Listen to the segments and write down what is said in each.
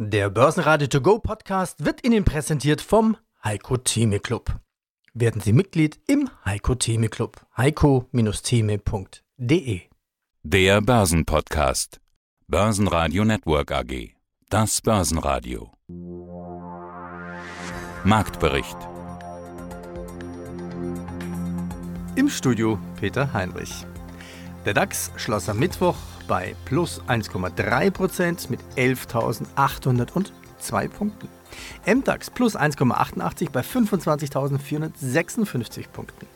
Der Börsenradio To Go Podcast wird Ihnen präsentiert vom Heiko Theme Club. Werden Sie Mitglied im Heiko Theme Club. heiko-theme.de Der Börsenpodcast. Börsenradio Network AG. Das Börsenradio. Marktbericht. Im Studio Peter Heinrich. Der DAX schloss am Mittwoch bei plus 1,3% mit 11.802 Punkten. MDAX plus 1,88 bei 25.456 Punkten.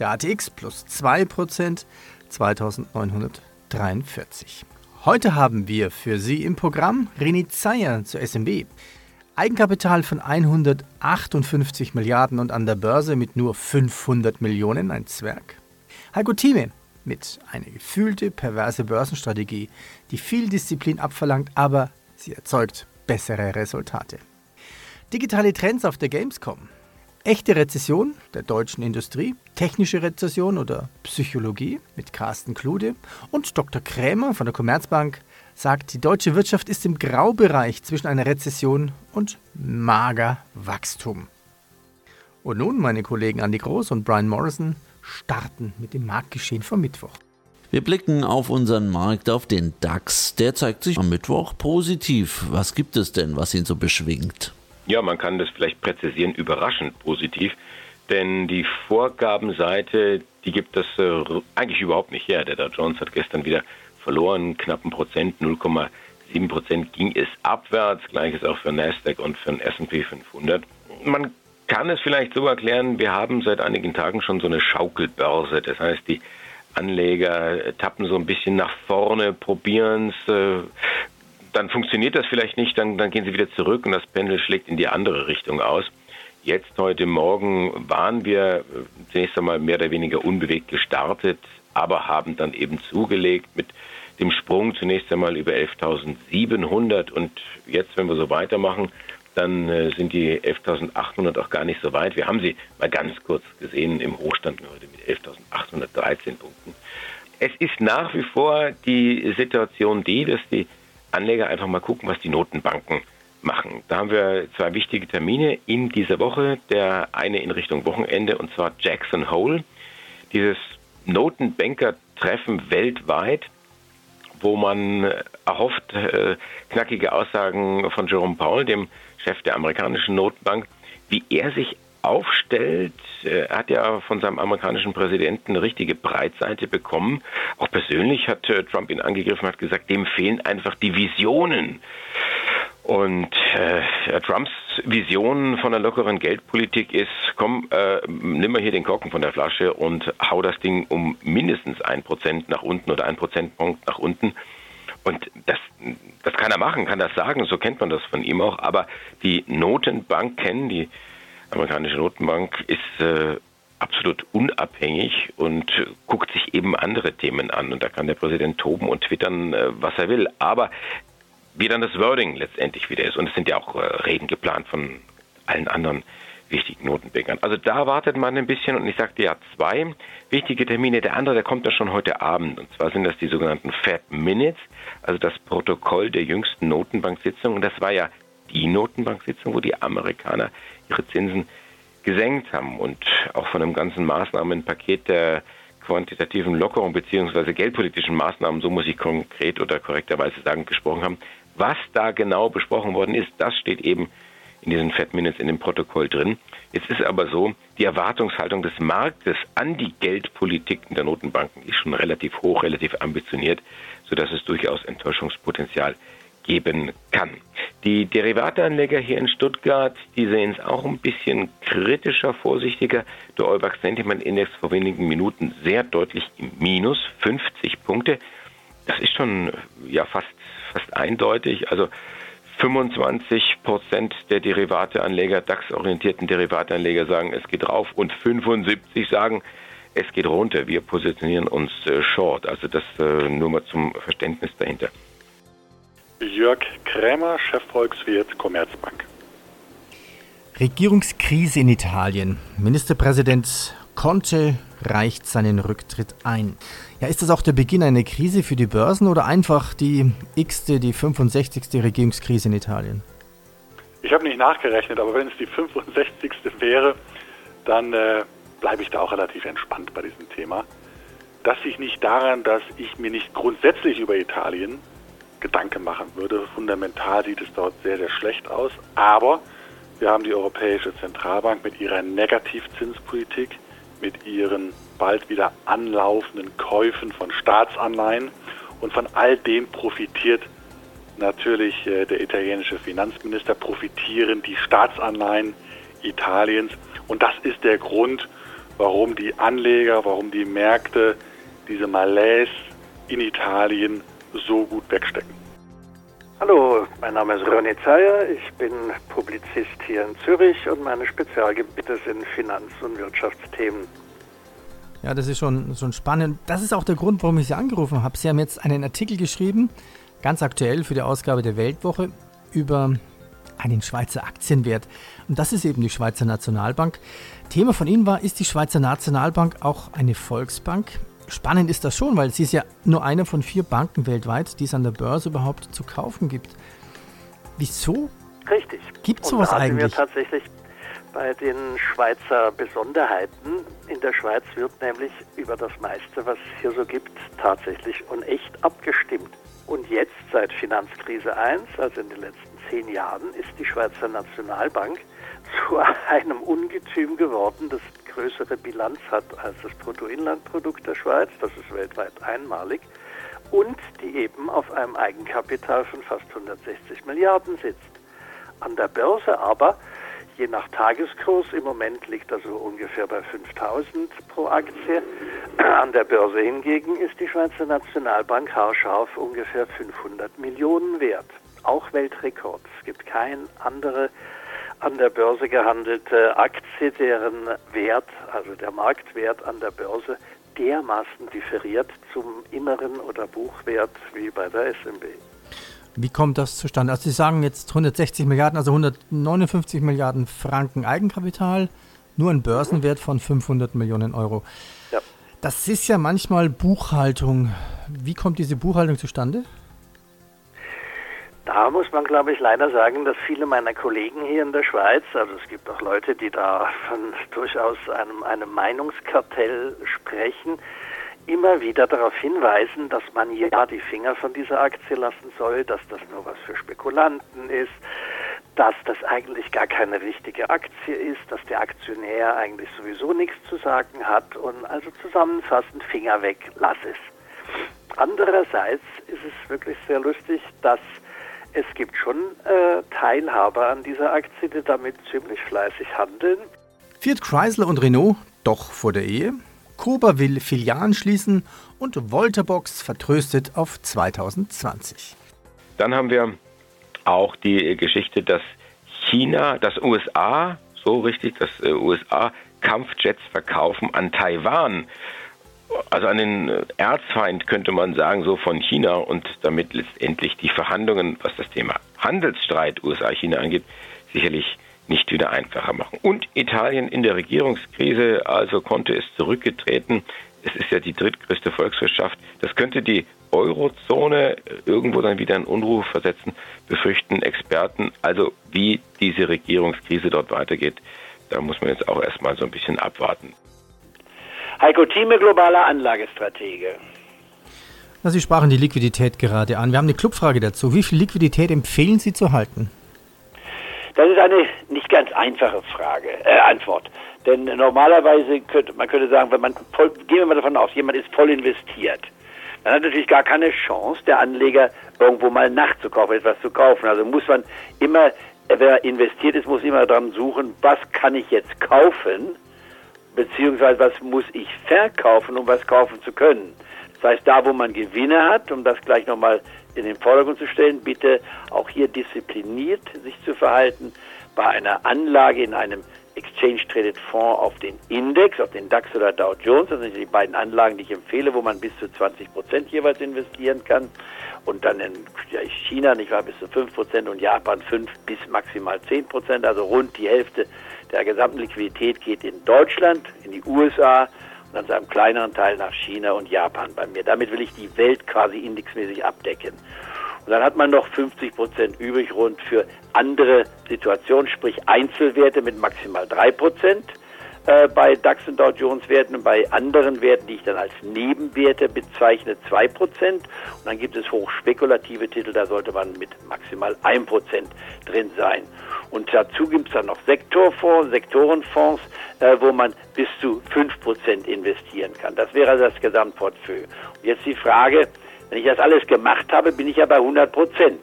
Der ATX plus 2%, 2.943. Heute haben wir für Sie im Programm Reni Zeyer zur SMB. Eigenkapital von 158 Milliarden und an der Börse mit nur 500 Millionen, ein Zwerg. Heiko Thieme mit einer gefühlte, perverse Börsenstrategie, die viel Disziplin abverlangt, aber sie erzeugt bessere Resultate. Digitale Trends auf der Gamescom. Echte Rezession der deutschen Industrie, technische Rezession oder Psychologie mit Carsten Klude und Dr. Krämer von der Commerzbank sagt, die deutsche Wirtschaft ist im Graubereich zwischen einer Rezession und mager Wachstum. Und nun meine Kollegen Andy Groß und Brian Morrison starten mit dem Marktgeschehen vom Mittwoch. Wir blicken auf unseren Markt, auf den DAX. Der zeigt sich am Mittwoch positiv. Was gibt es denn, was ihn so beschwingt? Ja, man kann das vielleicht präzisieren, überraschend positiv. Denn die Vorgabenseite, die gibt das äh, eigentlich überhaupt nicht her. Der Dow Jones hat gestern wieder verloren, knappen Prozent, 0,7 Prozent ging es abwärts. Gleiches auch für Nasdaq und für den S&P 500. Man kann es vielleicht so erklären, wir haben seit einigen Tagen schon so eine Schaukelbörse. Das heißt, die Anleger tappen so ein bisschen nach vorne, probieren es, äh, dann funktioniert das vielleicht nicht, dann, dann gehen sie wieder zurück und das Pendel schlägt in die andere Richtung aus. Jetzt heute Morgen waren wir äh, zunächst einmal mehr oder weniger unbewegt gestartet, aber haben dann eben zugelegt mit dem Sprung zunächst einmal über 11.700 und jetzt, wenn wir so weitermachen, dann äh, sind die 11.800 auch gar nicht so weit. Wir haben sie mal ganz kurz gesehen im Hochstand heute mit 11.813 Punkten. Es ist nach wie vor die Situation die, dass die Anleger einfach mal gucken, was die Notenbanken machen. Da haben wir zwei wichtige Termine in dieser Woche. Der eine in Richtung Wochenende und zwar Jackson Hole. Dieses Notenbanker-Treffen weltweit, wo man erhofft, äh, knackige Aussagen von Jerome Powell, dem Chef der amerikanischen Notenbank, wie er sich aufstellt. Er hat ja von seinem amerikanischen Präsidenten eine richtige Breitseite bekommen. Auch persönlich hat äh, Trump ihn angegriffen, hat gesagt, dem fehlen einfach die Visionen. Und äh, Trumps Vision von einer lockeren Geldpolitik ist, komm, äh, nimm mal hier den Korken von der Flasche und hau das Ding um mindestens ein Prozent nach unten oder ein Prozentpunkt nach unten. Und das, das kann er machen, kann das sagen, so kennt man das von ihm auch. Aber die Notenbank kennen, die amerikanische Notenbank ist äh, absolut unabhängig und guckt sich eben andere Themen an. Und da kann der Präsident toben und twittern, äh, was er will. Aber wie dann das Wording letztendlich wieder ist. Und es sind ja auch äh, Reden geplant von allen anderen wichtigen Notenbankern. Also da wartet man ein bisschen und ich sagte ja zwei wichtige Termine. Der andere, der kommt ja schon heute Abend. Und zwar sind das die sogenannten Fed Minutes, also das Protokoll der jüngsten Notenbanksitzung. Und das war ja die Notenbanksitzung, wo die Amerikaner ihre Zinsen gesenkt haben und auch von einem ganzen Maßnahmenpaket der quantitativen Lockerung beziehungsweise geldpolitischen Maßnahmen, so muss ich konkret oder korrekterweise sagen, gesprochen haben. Was da genau besprochen worden ist, das steht eben in diesen Fed Minutes in dem Protokoll drin. Jetzt ist aber so, die Erwartungshaltung des Marktes an die Geldpolitik der Notenbanken ist schon relativ hoch, relativ ambitioniert, sodass es durchaus Enttäuschungspotenzial geben kann. Die Derivateanleger hier in Stuttgart, die sehen es auch ein bisschen kritischer, vorsichtiger. Der Eubax Sentiment Index vor wenigen Minuten sehr deutlich im Minus, 50 Punkte. Das ist schon ja fast fast eindeutig. Also 25 Prozent der Derivateanleger, DAX-orientierten Derivateanleger sagen, es geht rauf und 75 sagen, es geht runter. Wir positionieren uns äh, short. Also das äh, nur mal zum Verständnis dahinter. Jörg Krämer, Chefvolkswirt Commerzbank. Regierungskrise in Italien. Ministerpräsident Conte reicht seinen Rücktritt ein. Ja, ist das auch der Beginn einer Krise für die Börsen oder einfach die x-te, die 65. Regierungskrise in Italien? Ich habe nicht nachgerechnet, aber wenn es die 65. wäre, dann äh, bleibe ich da auch relativ entspannt bei diesem Thema. Das liegt nicht daran, dass ich mir nicht grundsätzlich über Italien Gedanken machen würde. Fundamental sieht es dort sehr, sehr schlecht aus. Aber wir haben die Europäische Zentralbank mit ihrer Negativzinspolitik, mit ihren bald wieder anlaufenden Käufen von Staatsanleihen und von all dem profitiert natürlich äh, der italienische Finanzminister, profitieren die Staatsanleihen Italiens. Und das ist der Grund, warum die Anleger, warum die Märkte diese Malaise in Italien so gut wegstecken. Hallo, mein Name ist Ronny Zeyer, ich bin Publizist hier in Zürich und meine Spezialgebiete sind Finanz- und Wirtschaftsthemen. Ja, das ist schon, schon spannend. Das ist auch der Grund, warum ich Sie angerufen habe. Sie haben jetzt einen Artikel geschrieben, ganz aktuell für die Ausgabe der Weltwoche, über einen Schweizer Aktienwert. Und das ist eben die Schweizer Nationalbank. Thema von Ihnen war, ist die Schweizer Nationalbank auch eine Volksbank? Spannend ist das schon, weil sie ist ja nur eine von vier Banken weltweit, die es an der Börse überhaupt zu kaufen gibt. Wieso? Richtig. Gibt es sowas da eigentlich? Wir tatsächlich bei den Schweizer Besonderheiten. In der Schweiz wird nämlich über das meiste, was es hier so gibt, tatsächlich und echt abgestimmt. Und jetzt, seit Finanzkrise 1, also in den letzten zehn Jahren, ist die Schweizer Nationalbank zu einem Ungetüm geworden, das größere Bilanz hat als das Bruttoinlandprodukt der Schweiz, das ist weltweit einmalig, und die eben auf einem Eigenkapital von fast 160 Milliarden sitzt. An der Börse aber, je nach Tageskurs, im Moment liegt er so ungefähr bei 5000 pro Aktie. An der Börse hingegen ist die Schweizer Nationalbank haarscharf ungefähr 500 Millionen wert. Auch Weltrekord. Es gibt keine andere an der Börse gehandelte Aktie, deren Wert, also der Marktwert an der Börse, dermaßen differiert zum inneren oder Buchwert wie bei der SMB. Wie kommt das zustande? Also Sie sagen jetzt 160 Milliarden, also 159 Milliarden Franken Eigenkapital, nur ein Börsenwert von 500 Millionen Euro. Ja. Das ist ja manchmal Buchhaltung. Wie kommt diese Buchhaltung zustande? Da muss man, glaube ich, leider sagen, dass viele meiner Kollegen hier in der Schweiz, also es gibt auch Leute, die da von durchaus einem, einem Meinungskartell sprechen, immer wieder darauf hinweisen, dass man ja die Finger von dieser Aktie lassen soll, dass das nur was für Spekulanten ist, dass das eigentlich gar keine richtige Aktie ist, dass der Aktionär eigentlich sowieso nichts zu sagen hat und also zusammenfassend Finger weg, lass es. Andererseits ist es wirklich sehr lustig, dass es gibt schon äh, Teilhaber an dieser Aktie, die damit ziemlich fleißig handeln. Fiat Chrysler und Renault doch vor der Ehe. Koba will Filialen schließen und Volterbox vertröstet auf 2020. Dann haben wir auch die Geschichte, dass China, das USA, so richtig, dass äh, USA Kampfjets verkaufen an Taiwan also an den Erzfeind könnte man sagen, so von China und damit letztendlich die Verhandlungen, was das Thema Handelsstreit USA-China angeht, sicherlich nicht wieder einfacher machen. Und Italien in der Regierungskrise, also konnte es zurückgetreten. Es ist ja die drittgrößte Volkswirtschaft. Das könnte die Eurozone irgendwo dann wieder in Unruhe versetzen, befürchten Experten. Also wie diese Regierungskrise dort weitergeht, da muss man jetzt auch erstmal so ein bisschen abwarten. Heiko Thieme, globaler Anlagestratege. Na, Sie sprachen die Liquidität gerade an. Wir haben eine Clubfrage dazu. Wie viel Liquidität empfehlen Sie zu halten? Das ist eine nicht ganz einfache Frage, äh, Antwort. Denn normalerweise könnte man könnte sagen, wenn man voll, gehen wir mal davon aus, jemand ist voll investiert, dann hat natürlich gar keine Chance, der Anleger irgendwo mal nachzukaufen, etwas zu kaufen. Also muss man immer, wer investiert ist, muss immer daran suchen, was kann ich jetzt kaufen, beziehungsweise was muss ich verkaufen, um was kaufen zu können. Das heißt, da wo man Gewinne hat, um das gleich nochmal in den Vordergrund zu stellen, bitte auch hier diszipliniert sich zu verhalten bei einer Anlage in einem Exchange Traded Fonds auf den Index, auf den DAX oder Dow Jones. Das sind die beiden Anlagen, die ich empfehle, wo man bis zu 20 Prozent jeweils investieren kann. Und dann in China, nicht wahr, bis zu 5 Prozent und Japan 5 bis maximal 10 Prozent, also rund die Hälfte der gesamten Liquidität geht in Deutschland, in die USA und dann zu einem kleineren Teil nach China und Japan bei mir. Damit will ich die Welt quasi indexmäßig abdecken. Und dann hat man noch 50 Prozent übrig rund für andere Situationen, sprich Einzelwerte mit maximal 3 Prozent äh, bei DAX und Dow Jones Werten und bei anderen Werten, die ich dann als Nebenwerte bezeichne, 2 Prozent. Und dann gibt es hochspekulative Titel, da sollte man mit maximal 1 Prozent drin sein. Und dazu gibt es dann noch Sektorfonds, Sektorenfonds, äh, wo man bis zu 5 Prozent investieren kann. Das wäre das Gesamtportfolio. Und jetzt die Frage, wenn ich das alles gemacht habe, bin ich ja bei 100 Prozent,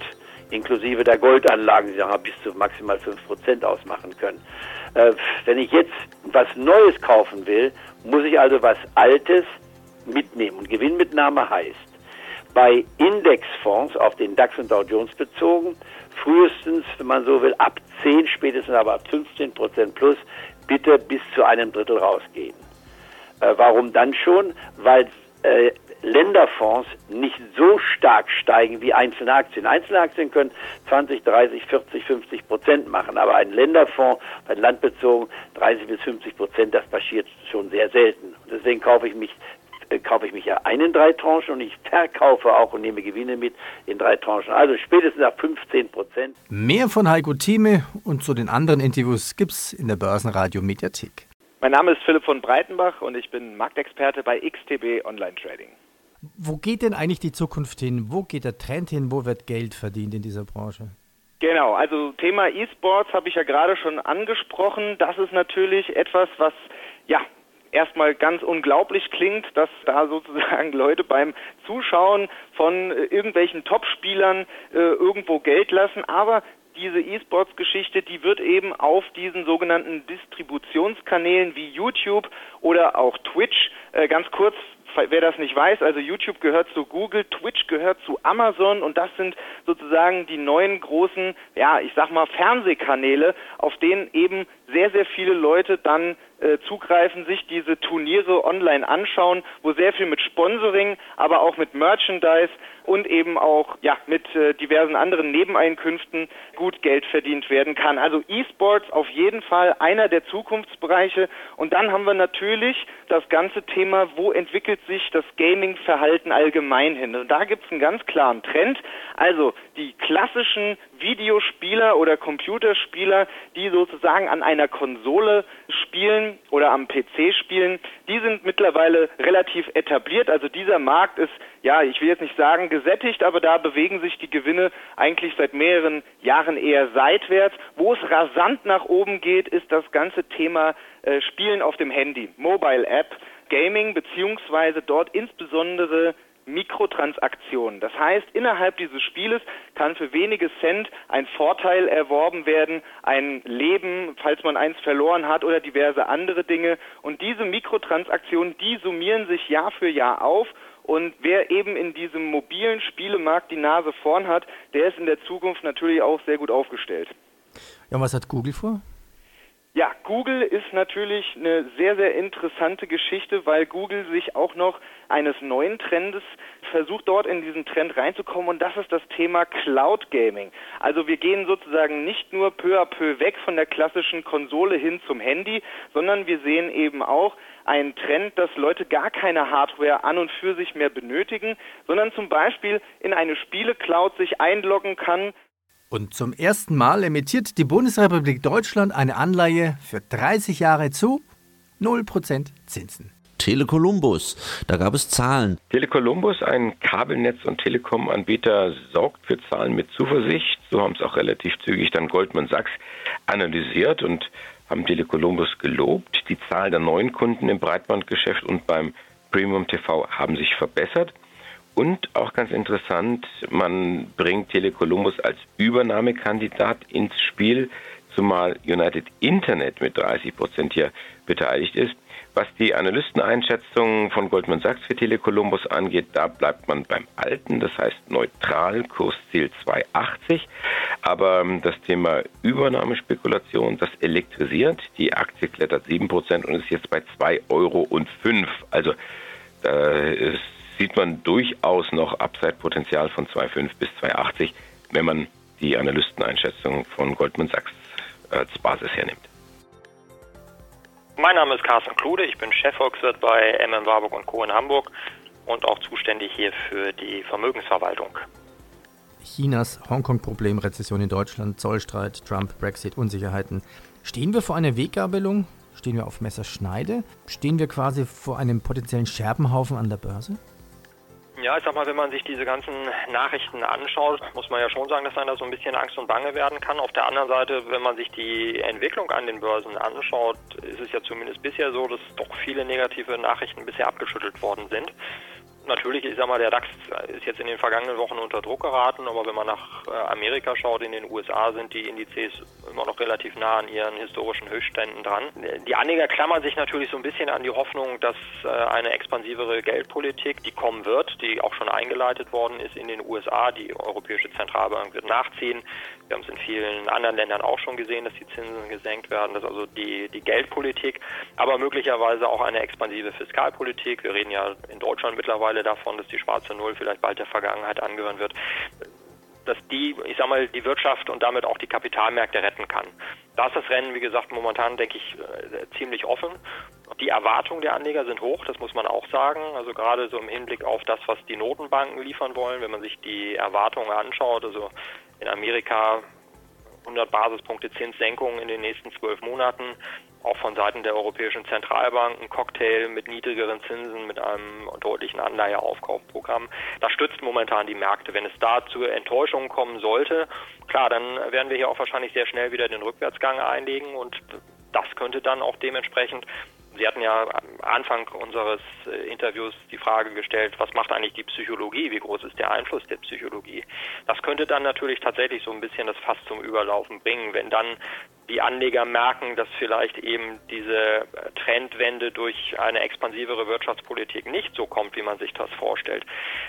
inklusive der Goldanlagen, die dann bis zu maximal 5 Prozent ausmachen können. Äh, wenn ich jetzt was Neues kaufen will, muss ich also was Altes mitnehmen. Und Gewinnmitnahme heißt, bei Indexfonds auf den DAX und Dow Jones bezogen, frühestens, wenn man so will, ab 10, spätestens aber ab 15 Prozent plus, bitte bis zu einem Drittel rausgehen. Äh, warum dann schon? Weil äh, Länderfonds nicht so stark steigen wie einzelne Aktien. Einzelne Aktien können 20, 30, 40, 50 Prozent machen, aber ein Länderfonds bei landbezogen 30 bis 50 Prozent, das passiert schon sehr selten. Deswegen kaufe ich mich kaufe ich mich ja ein in drei Tranchen und ich verkaufe auch und nehme Gewinne mit in drei Tranchen. Also spätestens nach 15 Prozent. Mehr von Heiko Thieme und zu den anderen Interviews gibt's in der Börsenradio Mediathek. Mein Name ist Philipp von Breitenbach und ich bin Marktexperte bei XTB Online Trading. Wo geht denn eigentlich die Zukunft hin? Wo geht der Trend hin? Wo wird Geld verdient in dieser Branche? Genau, also Thema E-Sports habe ich ja gerade schon angesprochen. Das ist natürlich etwas, was ja erstmal ganz unglaublich klingt, dass da sozusagen Leute beim Zuschauen von äh, irgendwelchen Topspielern äh, irgendwo Geld lassen, aber diese E-Sports-Geschichte, die wird eben auf diesen sogenannten Distributionskanälen wie YouTube oder auch Twitch äh, ganz kurz wer das nicht weiß, also YouTube gehört zu Google, Twitch gehört zu Amazon und das sind sozusagen die neuen großen, ja, ich sag mal Fernsehkanäle, auf denen eben sehr, sehr viele Leute dann zugreifen, sich diese Turniere online anschauen, wo sehr viel mit Sponsoring, aber auch mit Merchandise und eben auch ja mit äh, diversen anderen Nebeneinkünften gut Geld verdient werden kann. Also E-Sports auf jeden Fall einer der Zukunftsbereiche und dann haben wir natürlich das ganze Thema, wo entwickelt sich das Gaming-Verhalten allgemein hin. Und da gibt es einen ganz klaren Trend. Also die klassischen Videospieler oder Computerspieler, die sozusagen an einer Konsole spielen oder am PC spielen, die sind mittlerweile relativ etabliert. Also dieser Markt ist, ja, ich will jetzt nicht sagen gesättigt, aber da bewegen sich die Gewinne eigentlich seit mehreren Jahren eher seitwärts. Wo es rasant nach oben geht, ist das ganze Thema äh, Spielen auf dem Handy, Mobile App. Gaming beziehungsweise dort insbesondere Mikrotransaktionen. Das heißt, innerhalb dieses Spieles kann für wenige Cent ein Vorteil erworben werden, ein Leben, falls man eins verloren hat oder diverse andere Dinge. Und diese Mikrotransaktionen, die summieren sich Jahr für Jahr auf und wer eben in diesem mobilen Spielemarkt die Nase vorn hat, der ist in der Zukunft natürlich auch sehr gut aufgestellt. Ja, und was hat Google vor? Ja, Google ist natürlich eine sehr, sehr interessante Geschichte, weil Google sich auch noch eines neuen Trendes versucht, dort in diesen Trend reinzukommen und das ist das Thema Cloud Gaming. Also wir gehen sozusagen nicht nur peu à peu weg von der klassischen Konsole hin zum Handy, sondern wir sehen eben auch einen Trend, dass Leute gar keine Hardware an und für sich mehr benötigen, sondern zum Beispiel in eine Spiele-Cloud sich einloggen kann, und zum ersten Mal emittiert die Bundesrepublik Deutschland eine Anleihe für 30 Jahre zu 0% Zinsen. Telekolumbus, da gab es Zahlen. Telekolumbus, ein Kabelnetz- und Telekom-Anbieter, sorgt für Zahlen mit Zuversicht. So haben es auch relativ zügig dann Goldman Sachs analysiert und haben Telekolumbus gelobt. Die Zahl der neuen Kunden im Breitbandgeschäft und beim Premium TV haben sich verbessert. Und auch ganz interessant, man bringt Telekolumbus als Übernahmekandidat ins Spiel, zumal United Internet mit 30 Prozent hier beteiligt ist. Was die Analysteneinschätzung von Goldman Sachs für Telekolumbus angeht, da bleibt man beim Alten, das heißt neutral, Kursziel 2,80. Aber ähm, das Thema Übernahmespekulation, das elektrisiert. Die Aktie klettert 7 Prozent und ist jetzt bei 2,05 Euro. Also da ist sieht man durchaus noch Upside-Potenzial von 2,5 bis 2,80, wenn man die Analysteneinschätzung von Goldman Sachs als Basis hernimmt. Mein Name ist Carsten Klude, ich bin Chefvolkswirt bei MM Warburg und Co. in Hamburg und auch zuständig hier für die Vermögensverwaltung. Chinas Hongkong-Problem, Rezession in Deutschland, Zollstreit, Trump, Brexit, Unsicherheiten. Stehen wir vor einer Weggabelung? Stehen wir auf Messerschneide? Stehen wir quasi vor einem potenziellen Scherbenhaufen an der Börse? Ja, ich sag mal, wenn man sich diese ganzen Nachrichten anschaut, muss man ja schon sagen, dass einem da so ein bisschen Angst und Bange werden kann. Auf der anderen Seite, wenn man sich die Entwicklung an den Börsen anschaut, ist es ja zumindest bisher so, dass doch viele negative Nachrichten bisher abgeschüttelt worden sind natürlich, ich sag mal, der DAX ist jetzt in den vergangenen Wochen unter Druck geraten, aber wenn man nach äh, Amerika schaut, in den USA sind die Indizes immer noch relativ nah an ihren historischen Höchstständen dran. Die Anleger klammern sich natürlich so ein bisschen an die Hoffnung, dass äh, eine expansivere Geldpolitik, die kommen wird, die auch schon eingeleitet worden ist in den USA, die Europäische Zentralbank wird nachziehen. Wir haben es in vielen anderen Ländern auch schon gesehen, dass die Zinsen gesenkt werden, dass also die, die Geldpolitik, aber möglicherweise auch eine expansive Fiskalpolitik. Wir reden ja in Deutschland mittlerweile davon, dass die schwarze Null vielleicht bald der Vergangenheit angehören wird dass die, ich sag mal, die Wirtschaft und damit auch die Kapitalmärkte retten kann. Da ist das Rennen, wie gesagt, momentan, denke ich, äh, ziemlich offen. Die Erwartungen der Anleger sind hoch, das muss man auch sagen. Also gerade so im Hinblick auf das, was die Notenbanken liefern wollen, wenn man sich die Erwartungen anschaut, also in Amerika 100 Basispunkte Zinssenkung in den nächsten zwölf Monaten, auch von Seiten der Europäischen Zentralbank ein Cocktail mit niedrigeren Zinsen, mit einem deutlichen Anleiheaufkaufprogramm. Das stützt momentan die Märkte. Wenn es da zu Enttäuschungen kommen sollte, klar, dann werden wir hier auch wahrscheinlich sehr schnell wieder den Rückwärtsgang einlegen und das könnte dann auch dementsprechend Sie hatten ja am Anfang unseres äh, Interviews die Frage gestellt, was macht eigentlich die Psychologie? Wie groß ist der Einfluss der Psychologie? Das könnte dann natürlich tatsächlich so ein bisschen das Fass zum Überlaufen bringen, wenn dann die Anleger merken, dass vielleicht eben diese Trendwende durch eine expansivere Wirtschaftspolitik nicht so kommt, wie man sich das vorstellt,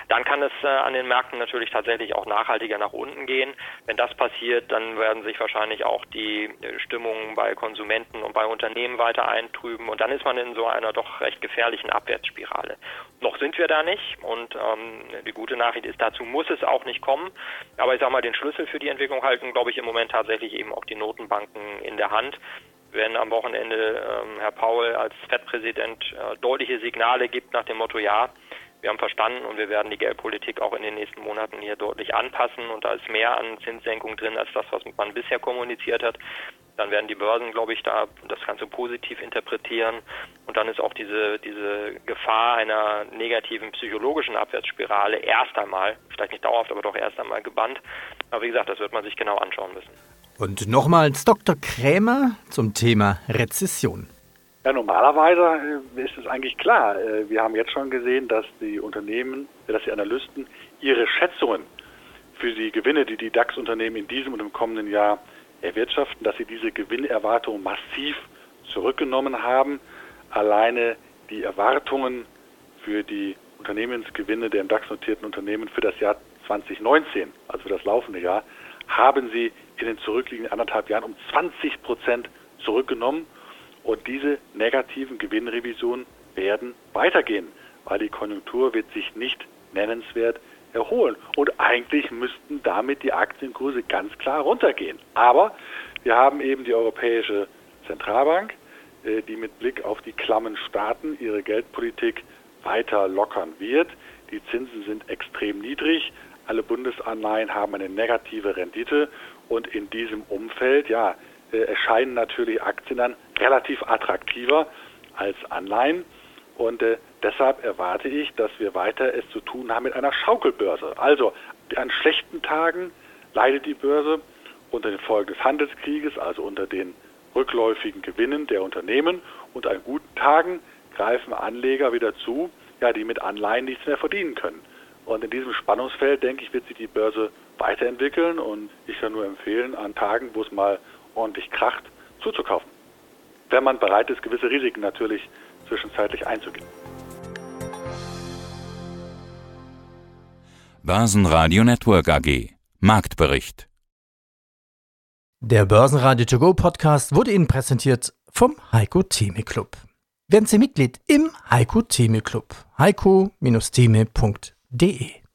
dann kann es äh, an den Märkten natürlich tatsächlich auch nachhaltiger nach unten gehen. Wenn das passiert, dann werden sich wahrscheinlich auch die Stimmungen bei Konsumenten und bei Unternehmen weiter eintrüben und dann ist man in so einer doch recht gefährlichen Abwärtsspirale. Noch sind wir da nicht und ähm, die gute Nachricht ist, dazu muss es auch nicht kommen. Aber ich sage mal, den Schlüssel für die Entwicklung halten, glaube ich, im Moment tatsächlich eben auch die Notenbanken in der Hand. Wenn am Wochenende ähm, Herr Paul als FED-Präsident äh, deutliche Signale gibt nach dem Motto, ja, wir haben verstanden und wir werden die Geldpolitik auch in den nächsten Monaten hier deutlich anpassen und da ist mehr an Zinssenkung drin als das, was man bisher kommuniziert hat. Dann werden die Börsen, glaube ich, da das Ganze positiv interpretieren und dann ist auch diese, diese Gefahr einer negativen psychologischen Abwärtsspirale erst einmal, vielleicht nicht dauerhaft, aber doch erst einmal gebannt. Aber wie gesagt, das wird man sich genau anschauen müssen. Und nochmals Dr. Krämer zum Thema Rezession. Ja, normalerweise äh, ist es eigentlich klar. Äh, wir haben jetzt schon gesehen, dass die Unternehmen, dass die Analysten ihre Schätzungen für die Gewinne, die die DAX-Unternehmen in diesem und im kommenden Jahr erwirtschaften, dass sie diese Gewinnerwartungen massiv zurückgenommen haben. Alleine die Erwartungen für die Unternehmensgewinne der im DAX notierten Unternehmen für das Jahr 2019, also für das laufende Jahr, haben sie in den zurückliegenden anderthalb Jahren um 20 Prozent zurückgenommen. Und diese negativen Gewinnrevisionen werden weitergehen, weil die Konjunktur wird sich nicht nennenswert erholen. Und eigentlich müssten damit die Aktienkurse ganz klar runtergehen. Aber wir haben eben die Europäische Zentralbank, äh, die mit Blick auf die klammen Staaten ihre Geldpolitik weiter lockern wird. Die Zinsen sind extrem niedrig. Alle Bundesanleihen haben eine negative Rendite und in diesem Umfeld, ja, äh, erscheinen natürlich Aktien dann relativ attraktiver als Anleihen. Und äh, deshalb erwarte ich, dass wir weiter es zu tun haben mit einer Schaukelbörse. Also an schlechten Tagen leidet die Börse unter den Folgen des Handelskrieges, also unter den rückläufigen Gewinnen der Unternehmen. Und an guten Tagen greifen Anleger wieder zu, ja, die mit Anleihen nichts mehr verdienen können. Und in diesem Spannungsfeld, denke ich, wird sich die Börse weiterentwickeln und ich kann nur empfehlen, an Tagen, wo es mal ordentlich kracht, zuzukaufen. Wenn man bereit ist, gewisse Risiken natürlich zwischenzeitlich einzugehen. Börsenradio Network AG Marktbericht Der Börsenradio To Go Podcast wurde Ihnen präsentiert vom Heiko Theme Club. Werden Sie Mitglied im Heiko Theme Club. heiko-theme.de